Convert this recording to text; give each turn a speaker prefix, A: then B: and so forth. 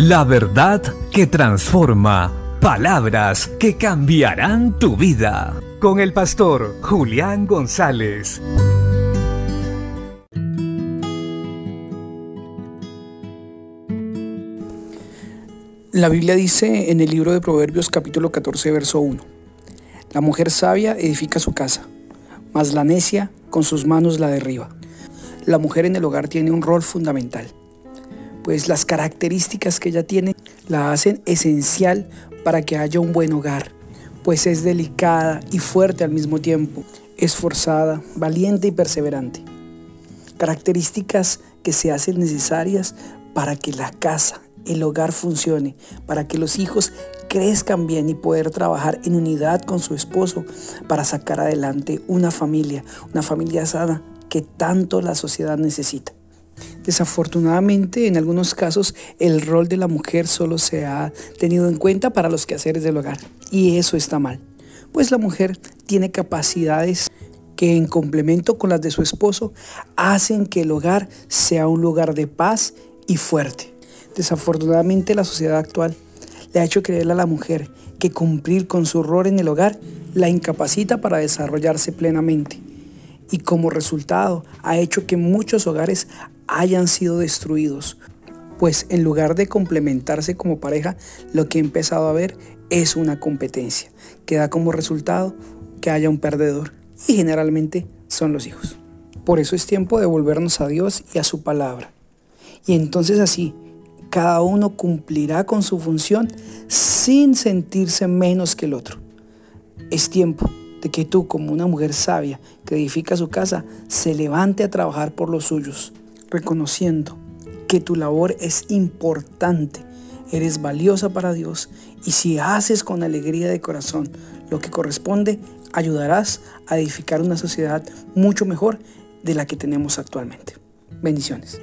A: La verdad que transforma. Palabras que cambiarán tu vida. Con el pastor Julián González.
B: La Biblia dice en el libro de Proverbios capítulo 14, verso 1. La mujer sabia edifica su casa, mas la necia con sus manos la derriba. La mujer en el hogar tiene un rol fundamental, pues las características que ella tiene la hacen esencial para que haya un buen hogar, pues es delicada y fuerte al mismo tiempo, esforzada, valiente y perseverante. Características que se hacen necesarias para que la casa, el hogar funcione, para que los hijos crezcan bien y poder trabajar en unidad con su esposo para sacar adelante una familia, una familia sana que tanto la sociedad necesita. Desafortunadamente, en algunos casos, el rol de la mujer solo se ha tenido en cuenta para los quehaceres del hogar. Y eso está mal, pues la mujer tiene capacidades que en complemento con las de su esposo hacen que el hogar sea un lugar de paz y fuerte. Desafortunadamente la sociedad actual le ha hecho creer a la mujer que cumplir con su rol en el hogar la incapacita para desarrollarse plenamente. Y como resultado ha hecho que muchos hogares hayan sido destruidos, pues en lugar de complementarse como pareja, lo que he empezado a ver es una competencia, que da como resultado que haya un perdedor, y generalmente son los hijos. Por eso es tiempo de volvernos a Dios y a su palabra. Y entonces así, cada uno cumplirá con su función sin sentirse menos que el otro. Es tiempo de que tú, como una mujer sabia que edifica su casa, se levante a trabajar por los suyos, reconociendo que tu labor es importante, eres valiosa para Dios y si haces con alegría de corazón lo que corresponde, ayudarás a edificar una sociedad mucho mejor de la que tenemos actualmente. Bendiciones.